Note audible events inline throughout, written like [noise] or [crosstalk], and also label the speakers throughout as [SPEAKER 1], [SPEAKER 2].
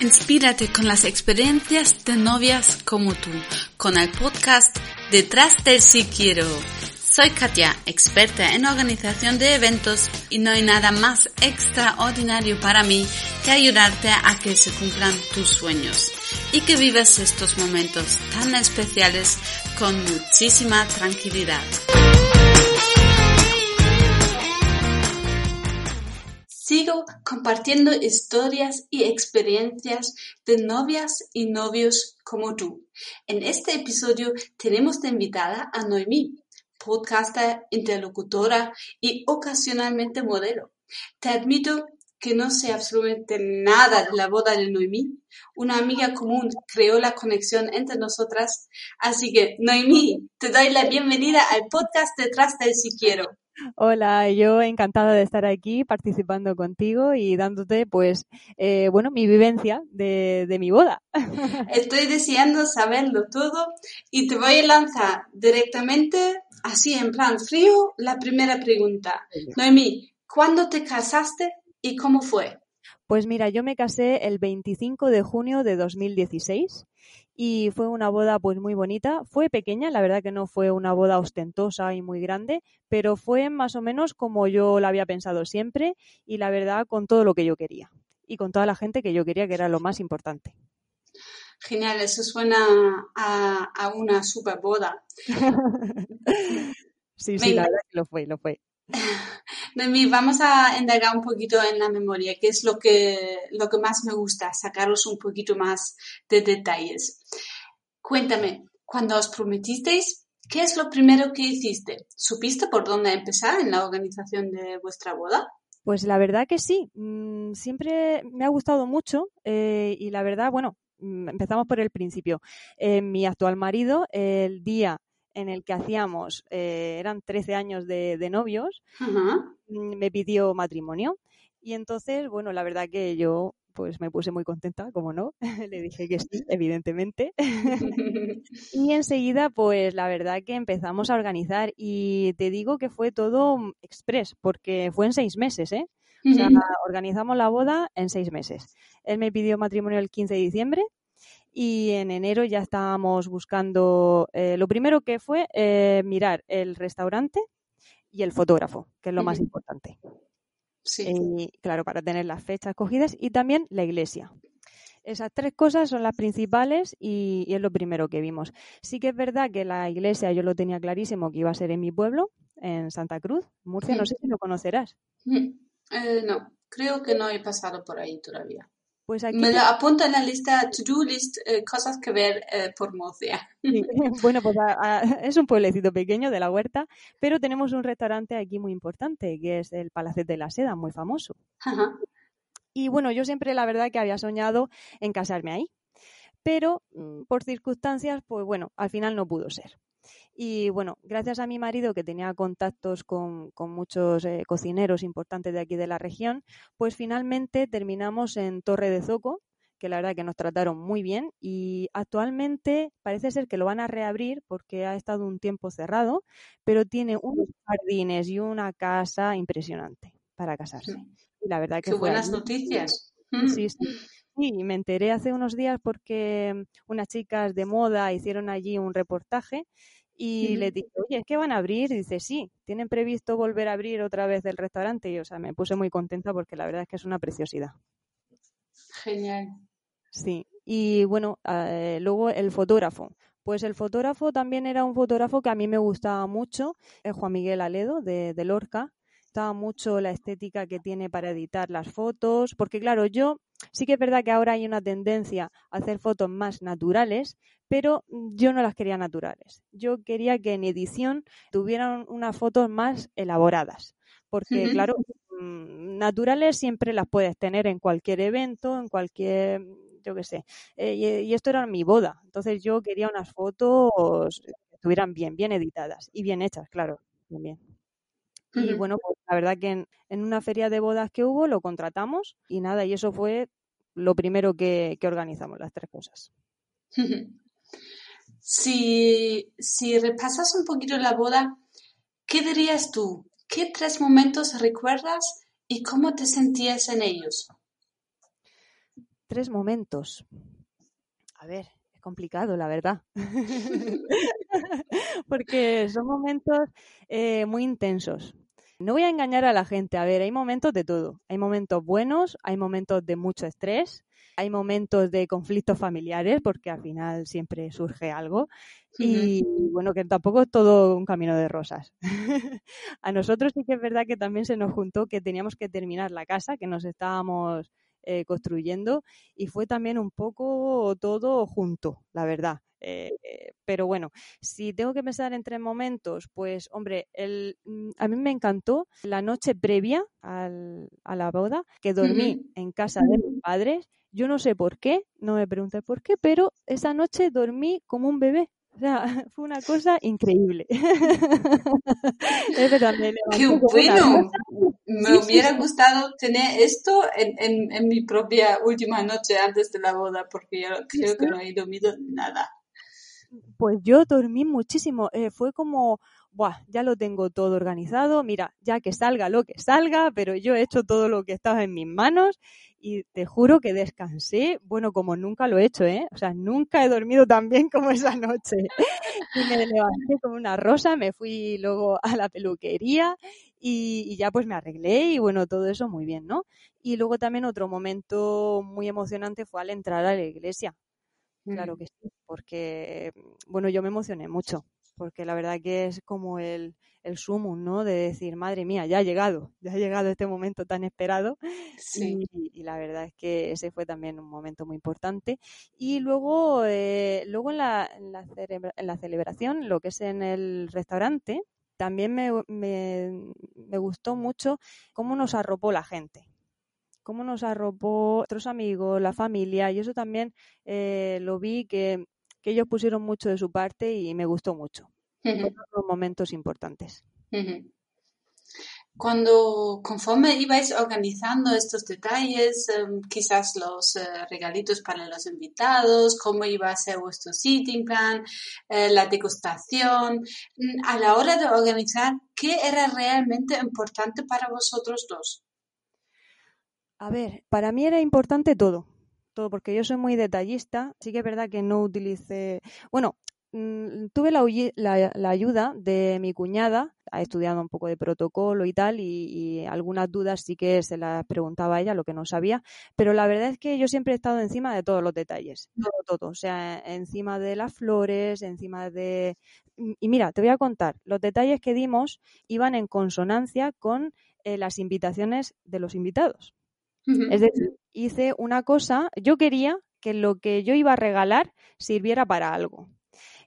[SPEAKER 1] Inspírate con las experiencias de novias como tú, con el podcast Detrás del Si Quiero. Soy Katia, experta en organización de eventos y no hay nada más extraordinario para mí que ayudarte a que se cumplan tus sueños y que vivas estos momentos tan especiales con muchísima tranquilidad. Sigo compartiendo historias y experiencias de novias y novios como tú. En este episodio tenemos de invitada a Noemí, podcaster, interlocutora y ocasionalmente modelo. Te admito que no sé absolutamente nada de la boda de Noemí. Una amiga común creó la conexión entre nosotras. Así que, Noemí, te doy la bienvenida al podcast Detrás del Si Quiero.
[SPEAKER 2] Hola, yo encantada de estar aquí participando contigo y dándote, pues, eh, bueno, mi vivencia de, de mi boda. [laughs]
[SPEAKER 1] Estoy deseando saberlo todo y te voy a lanzar directamente, así en plan frío, la primera pregunta. Noemí, ¿cuándo te casaste y cómo fue?
[SPEAKER 2] Pues mira, yo me casé el 25 de junio de 2016 y fue una boda pues muy bonita. Fue pequeña, la verdad que no fue una boda ostentosa y muy grande, pero fue más o menos como yo la había pensado siempre y la verdad con todo lo que yo quería y con toda la gente que yo quería, que era lo más importante.
[SPEAKER 1] Genial, eso suena a, a una super boda. [laughs]
[SPEAKER 2] sí, sí, la verdad que lo fue, lo fue.
[SPEAKER 1] Noemí, vamos a indagar un poquito en la memoria, que es lo que, lo que más me gusta, sacaros un poquito más de detalles. Cuéntame, cuando os prometisteis, ¿qué es lo primero que hiciste? ¿Supiste por dónde empezar en la organización de vuestra boda?
[SPEAKER 2] Pues la verdad que sí, mm, siempre me ha gustado mucho eh, y la verdad, bueno, mm, empezamos por el principio. Eh, mi actual marido, el día en el que hacíamos, eh, eran 13 años de, de novios, mm, me pidió matrimonio. Y entonces, bueno, la verdad que yo pues me puse muy contenta, como no, [laughs] le dije que sí, evidentemente. [laughs] y enseguida, pues la verdad que empezamos a organizar y te digo que fue todo mm, express, porque fue en seis meses, ¿eh? O sea, organizamos la boda en seis meses. Él me pidió matrimonio el 15 de diciembre y en enero ya estábamos buscando, eh, lo primero que fue eh, mirar el restaurante y el fotógrafo, que es lo más importante.
[SPEAKER 1] Sí.
[SPEAKER 2] Y claro, para tener las fechas cogidas y también la iglesia. Esas tres cosas son las principales y, y es lo primero que vimos. Sí que es verdad que la iglesia yo lo tenía clarísimo que iba a ser en mi pueblo, en Santa Cruz, Murcia, no
[SPEAKER 1] Mm.
[SPEAKER 2] sé si lo conocerás.
[SPEAKER 1] Eh, no, creo que no he pasado por ahí todavía.
[SPEAKER 2] Pues aquí
[SPEAKER 1] Me lo apunto en la lista, to-do list, eh, cosas que ver eh, por Murcia.
[SPEAKER 2] Sí, [laughs] [laughs] Bueno, pues a- a- es un pueblecito pequeño de la huerta, pero tenemos un restaurante aquí muy importante, que es el Palacete de la Seda, muy famoso.
[SPEAKER 1] Ajá.
[SPEAKER 2] Y bueno, yo siempre la verdad que había soñado en casarme ahí, pero mm, por circunstancias, pues bueno, al final no pudo ser. Y bueno, gracias a mi marido que tenía contactos con, con muchos eh, cocineros importantes de aquí de la región, pues finalmente terminamos en Torre de Zoco, que la verdad que nos trataron muy bien y actualmente parece ser que lo van a reabrir porque ha estado un tiempo cerrado, pero tiene unos jardines y una casa impresionante para casarse. Y la verdad que
[SPEAKER 1] Qué buenas noticias.
[SPEAKER 2] Sí, sí. Sí, me enteré hace unos días porque unas chicas de moda hicieron allí un reportaje y
[SPEAKER 1] Ujú.
[SPEAKER 2] les dije, oye, ¿es que van a abrir? Y dice, sí, tienen previsto volver a abrir otra vez el restaurante. Y, o sea, me puse muy contenta porque la verdad es que es una preciosidad.
[SPEAKER 1] Genial.
[SPEAKER 2] Sí, y bueno, eh, luego el fotógrafo. Pues el fotógrafo también era un fotógrafo que a mí me gustaba mucho, es Juan Miguel Aledo de, de Lorca. Gustaba mucho la estética que tiene para editar las fotos, porque claro, yo sí que es verdad que ahora hay una tendencia a hacer fotos más naturales, pero yo no las quería naturales. Yo quería que en edición tuvieran unas fotos más elaboradas, porque claro, mm, naturales siempre las puedes tener en cualquier evento, en cualquier, yo qué sé. Eh, y, esto era mi boda, entonces yo quería unas fotos que estuvieran bien, bien editadas y bien hechas, claro, también. Y bueno, pues la verdad que en, en, una feria de bodas que hubo lo contratamos y nada, y eso fue lo primero que, organizamos, las tres cosas.
[SPEAKER 1] Si, si repasas un poquito la boda, ¿qué dirías tú? ¿Qué tres momentos recuerdas y cómo te sentías en ellos?
[SPEAKER 2] Tres momentos. A ver, es complicado, la verdad. [laughs] [laughs] Porque son momentos eh, muy intensos. No voy a engañar a la gente. A ver, hay momentos de todo. Hay momentos buenos, hay momentos de mucho estrés, hay momentos de conflictos familiares, porque al final siempre surge algo. Y bueno, que tampoco es todo un camino de rosas. [laughs] a nosotros sí que es verdad que también se nos juntó que teníamos que terminar la casa, que nos estábamos eh, construyendo, y fue también un poco todo junto, la verdad. Eh, pero bueno, si tengo que pensar en tres momentos, pues hombre, el, mm, a mí me encantó la noche previa al, a la boda, que dormí en casa de mis padres. Yo no sé por qué, no me pregunté por qué, pero esa noche dormí como un bebé. O sea, [laughs] fue una cosa increíble. [laughs]
[SPEAKER 1] ¡Qué bueno! Me hubiera gustado tener esto en, en, en, mi propia última noche antes de la boda, porque yo creo que no he dormido nada.
[SPEAKER 2] Pues yo dormí muchísimo. Eh, fue como, Buah, ya lo tengo todo organizado. Mira, ya que salga lo que salga, pero yo he hecho todo lo que estaba en mis manos y te juro que descansé, bueno, como nunca lo he hecho, ¿eh? O sea, nunca he dormido tan bien como esa noche. Y me levanté como una rosa, me fui luego a la peluquería y, y, ya pues me arreglé y bueno, todo eso muy bien, ¿no? Y luego también otro momento muy emocionante fue al entrar a la iglesia. Claro que sí, porque, bueno, yo me emocioné mucho, porque la verdad que es como el, el sumum, ¿no? De decir, madre mía, ya ha llegado, ya ha llegado este momento tan esperado. Sí. Y, la verdad es que ese fue también un momento muy importante. Y luego, eh, luego en la, en, la en la celebración, lo que es en el restaurante, también me, me, me gustó mucho cómo nos arropó la gente cómo nos arropó otros amigos, la familia, y eso también eh, lo vi que, ellos pusieron mucho de su parte y me gustó mucho. Uh momentos importantes.
[SPEAKER 1] Cuando, conforme ibais organizando estos detalles, em, quizás los eh, regalitos para los invitados, cómo iba a ser vuestro sitting plan, eh, la degustación, mm, a la hora de organizar, ¿qué era realmente importante para vosotros dos?
[SPEAKER 2] A ver, para mí era importante todo, todo, porque yo soy muy detallista. Sí que es verdad que no utilicé, bueno, mm, tuve la, ayuda de mi cuñada, ha estudiado un poco de protocolo y tal, y, algunas dudas sí que se las preguntaba a ella, lo que no sabía, pero la verdad es que yo siempre he estado encima de todos los detalles, todo, todo, o sea, encima de las flores, encima de... Y mira, te voy a contar, los detalles que dimos iban en consonancia con eh, las invitaciones de los invitados. Es decir, hice una cosa, yo quería que lo que yo iba a regalar sirviera para algo.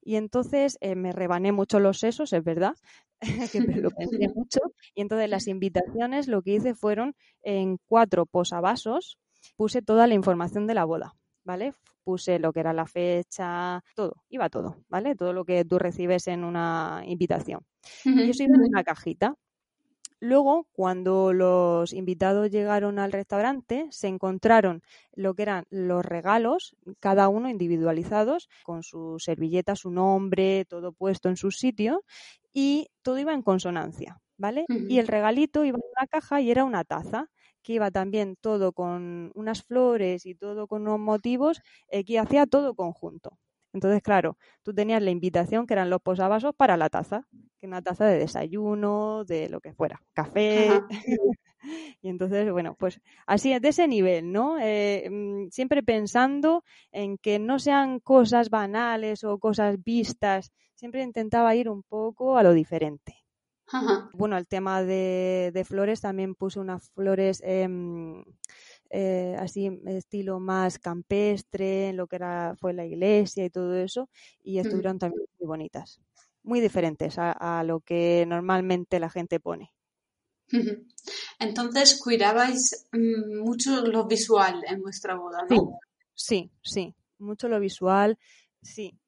[SPEAKER 2] Y entonces eh, me rebané mucho los sesos, es verdad, [laughs] que lo pensé [laughs] mucho. Y entonces las invitaciones lo que hice fueron en cuatro posavasos, puse toda la información de la boda, ¿vale? Puse lo que era la fecha, todo, iba todo, ¿vale? Todo lo que tú recibes en una invitación. Y eso iba en una cajita. Luego, cuando los invitados llegaron al restaurante, se encontraron lo que eran los regalos, cada uno individualizados, con su servilleta, su nombre, todo puesto en su sitio, y todo iba en consonancia, ¿vale? Y el regalito iba en una caja y era una taza que iba también todo con unas flores y todo con unos motivos, eh, que hacía todo conjunto. Entonces, claro, tú tenías la invitación que eran los posavasos para la taza, que una taza de desayuno, de lo que fuera, café. [laughs] y entonces, bueno, pues así de ese nivel, ¿no? Eh, mm, siempre pensando en que no sean cosas banales o cosas vistas, siempre intentaba ir un poco a lo diferente. Bueno, el tema de, de, flores también puse unas flores eh, así estilo más campestre, en lo que era fue la iglesia y todo eso, y estuvieron también muy bonitas, muy diferentes a, lo que normalmente la gente pone.
[SPEAKER 1] Entonces cuidabais mm, mucho lo visual en vuestra boda, ¿no?
[SPEAKER 2] Sí, sí, mucho lo visual, sí.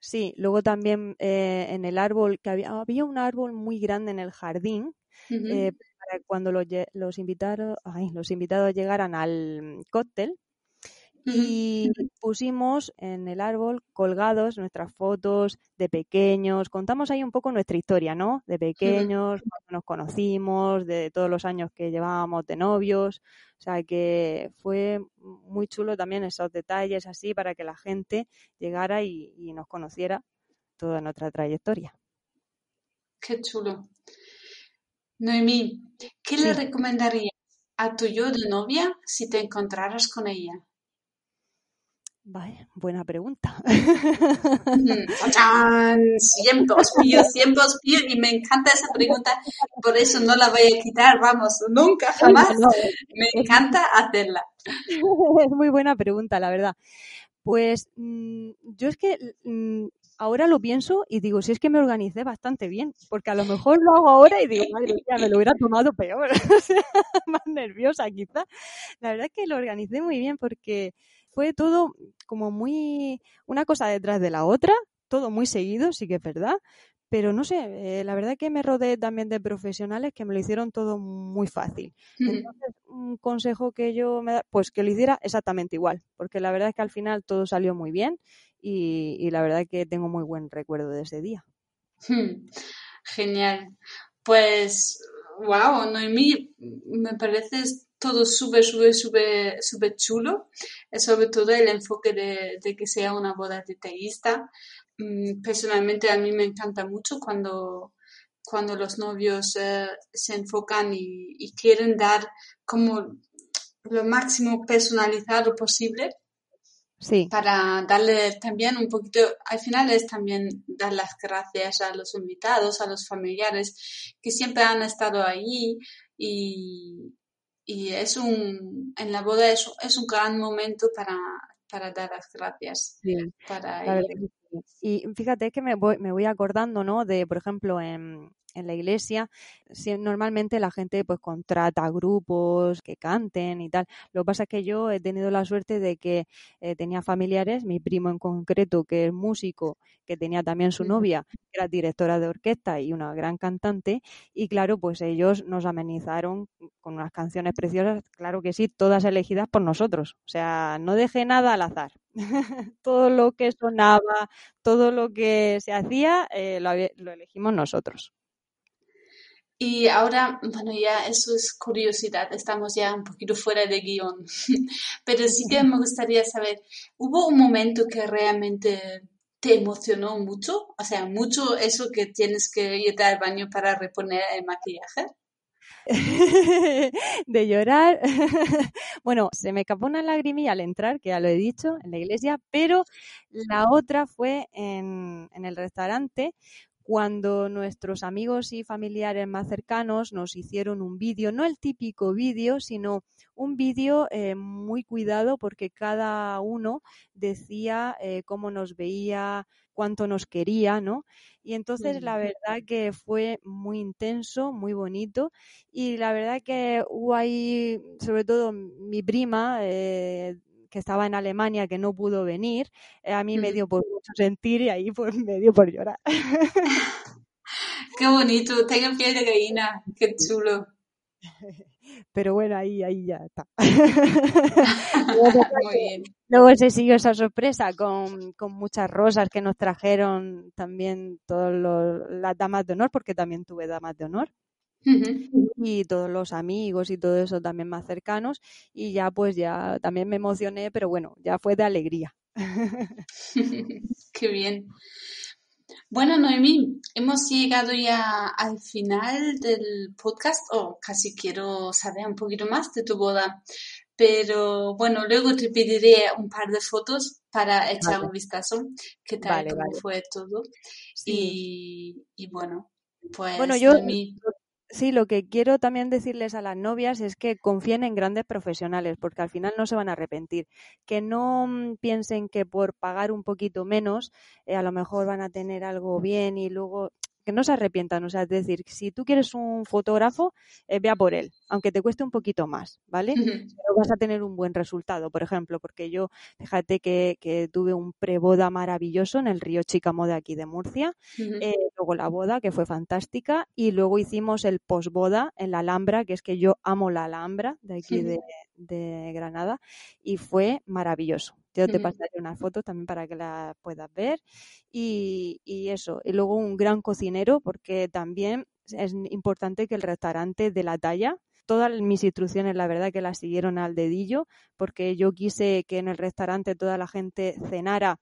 [SPEAKER 2] Sí, luego también eh, en el árbol, que había, había un árbol muy grande en el jardín, eh, para cuando los, los, invitados, los invitados llegaran al cóctel, y pusimos en el árbol colgados nuestras fotos de pequeños, contamos ahí un poco nuestra historia, ¿no? De pequeños, cuando nos conocimos, de todos los años que llevábamos de novios, o sea que fue muy chulo también esos detalles así para que la gente llegara y, nos conociera toda nuestra trayectoria.
[SPEAKER 1] Qué chulo. Noemí, ¿qué le recomendarías a tu yo de novia si te encontraras con ella?
[SPEAKER 2] Vaya, buena pregunta.
[SPEAKER 1] Siempre os pido, siempre os pido y me encanta esa pregunta, por eso no la voy a quitar, vamos, nunca, [laughs] jamás. Me encanta hacerla.
[SPEAKER 2] Es [laughs] muy buena pregunta, la verdad. Pues mm, yo es que mm, ahora lo pienso y digo, si es que me organicé bastante bien, porque a lo mejor lo hago ahora y digo, madre mía, me lo hubiera tomado peor, [laughs] más nerviosa quizá. La verdad es que lo organicé muy bien porque fue todo como muy una cosa detrás de la otra, todo muy seguido, sí que es verdad, pero no sé, eh, la verdad que me rodeé también de profesionales que me lo hicieron todo muy fácil. Entonces, un consejo que yo me da, pues que lo hiciera exactamente igual, porque la verdad es que al final todo salió muy bien y, la verdad que tengo muy buen recuerdo de ese día.
[SPEAKER 1] Genial. Pues, wow, Noemí, me parece todo súper, súper, súper, súper chulo, sobre todo el enfoque de, que sea una boda detallista. Mm, personalmente a mí me encanta mucho cuando, cuando los novios eh, se enfocan y, quieren dar como lo máximo personalizado posible.
[SPEAKER 2] Sí.
[SPEAKER 1] Para darle también un poquito, al final es también dar las gracias a los invitados, a los familiares que siempre han estado ahí y, y es un, en la boda es, es un gran momento para, para dar las gracias. Para
[SPEAKER 2] y fíjate que me voy, me voy acordando, ¿no? De, por ejemplo, en, en la iglesia, normalmente la gente pues contrata grupos que canten y tal. Lo que pasa es que yo he tenido la suerte de que eh, tenía familiares, mi primo en concreto, que es músico, que tenía también su novia, que era directora de orquesta y una gran cantante, y claro, pues ellos nos amenizaron con unas canciones preciosas, claro que sí, todas elegidas por nosotros. O sea, no dejé nada al azar. [laughs] todo lo que sonaba, todo lo que se hacía, eh, lo elegimos nosotros.
[SPEAKER 1] Y ahora, bueno, ya eso es curiosidad, estamos ya un poquito fuera de guion, [laughs] pero sí que me gustaría saber, ¿hubo un momento que realmente te emocionó mucho? O sea, mucho eso que tienes que irte al baño para reponer el maquillaje. [laughs]
[SPEAKER 2] de llorar. Bueno, se me escapó una lagrimilla al entrar, que ya lo he dicho, en la iglesia, pero la otra fue en, el restaurante cuando nuestros amigos y familiares más cercanos nos hicieron un vídeo, no el típico vídeo, sino un vídeo eh, muy cuidado porque cada uno decía eh, cómo nos veía, cuánto nos quería, ¿no? Y entonces la verdad que fue muy intenso, muy bonito y la verdad que hubo ahí, sobre todo mi prima, eh, que estaba en Alemania, que no pudo venir, eh, a mí me dio por mucho sentir y ahí pues me dio por llorar. [laughs]
[SPEAKER 1] Qué bonito, tengo piel de gallina, qué chulo. [laughs]
[SPEAKER 2] Pero bueno, ahí, ahí ya está. [laughs]
[SPEAKER 1] Muy bien.
[SPEAKER 2] Luego se siguió esa sorpresa con, con muchas rosas que nos trajeron también todas las damas de honor, porque también tuve damas de honor y todos los amigos y todo eso también más cercanos y ya pues ya también me emocioné, pero bueno, ya fue de alegría. [laughs]
[SPEAKER 1] Qué bien. Bueno, Noemí, hemos llegado ya al final del podcast, o oh, casi quiero saber un poquito más de tu boda, pero bueno, luego te pediré un par de fotos para echar un vistazo, qué tal fue todo. Y, y bueno, Pues
[SPEAKER 2] bueno, yo
[SPEAKER 1] Noemí,
[SPEAKER 2] sí, lo que quiero también decirles a las novias es que confíen en grandes profesionales, porque al final no se van a arrepentir. Que no mm, piensen que por pagar un poquito menos, eh, a lo mejor van a tener algo bien y luego que no se arrepientan. O sea, es decir, si tú quieres un fotógrafo, eh, vea por él, aunque te cueste un poquito más, ¿vale? Pero vas a tener un buen resultado, por ejemplo, porque yo, fíjate que, que tuve un preboda maravilloso en el río Chicamo de aquí de Murcia, eh, luego la boda, que fue fantástica, y luego hicimos el posboda en la Alhambra, que es que yo amo la Alhambra de aquí de, de Granada, y fue maravilloso. Yo te pasaré una foto también para que la puedas ver. Y, y eso, y luego un gran cocinero, porque también es importante que el restaurante de la talla, todas mis instrucciones, la verdad que las siguieron al dedillo, porque yo quise que en el restaurante toda la gente cenara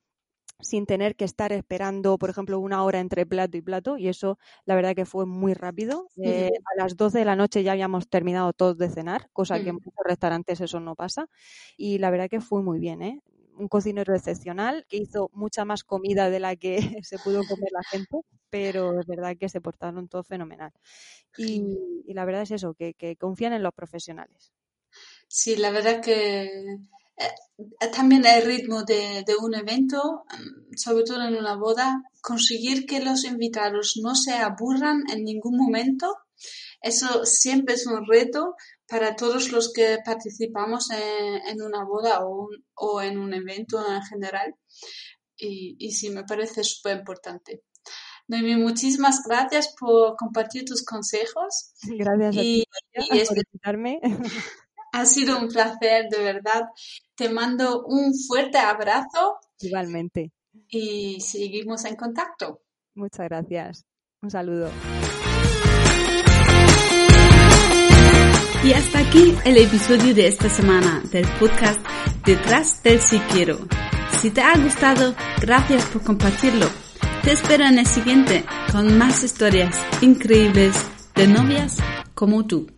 [SPEAKER 2] sin tener que estar esperando, por ejemplo, una hora entre plato y plato, y eso la verdad que fue muy rápido. Eh, a las 12 de la noche ya habíamos terminado todos de cenar, cosa que en
[SPEAKER 1] Ujú.
[SPEAKER 2] muchos restaurantes eso no pasa, y la verdad que fue muy bien, ¿eh? Un cocinero excepcional que hizo mucha más comida de la que [laughs] se pudo comer la gente, pero es verdad que se portaron todos fenomenal. Y, y la verdad es eso, que, que confían en los profesionales.
[SPEAKER 1] Sí, la verdad que eh, eh, también el ritmo de, de un evento, mm, sobre todo en una boda, conseguir que los invitados no se aburran en ningún momento, eso siempre es un reto para todos los que participamos en, en una boda o, un- o en un evento en general. Y, y sí, me parece súper importante. Noemi, muchísimas gracias por compartir tus consejos
[SPEAKER 2] Gracias a
[SPEAKER 1] y,
[SPEAKER 2] ti
[SPEAKER 1] y
[SPEAKER 2] María,
[SPEAKER 1] es
[SPEAKER 2] por invitarme. [laughs]
[SPEAKER 1] ha sido un placer, de verdad. Te mando un fuerte abrazo
[SPEAKER 2] Igualmente.
[SPEAKER 1] y seguimos en contacto.
[SPEAKER 2] Muchas gracias. Un saludo.
[SPEAKER 3] Y hasta aquí el episodio de esta semana del podcast Detrás del Si Quiero. Si te ha gustado, gracias por compartirlo. Te espero en el siguiente con más historias increíbles de novias como tú.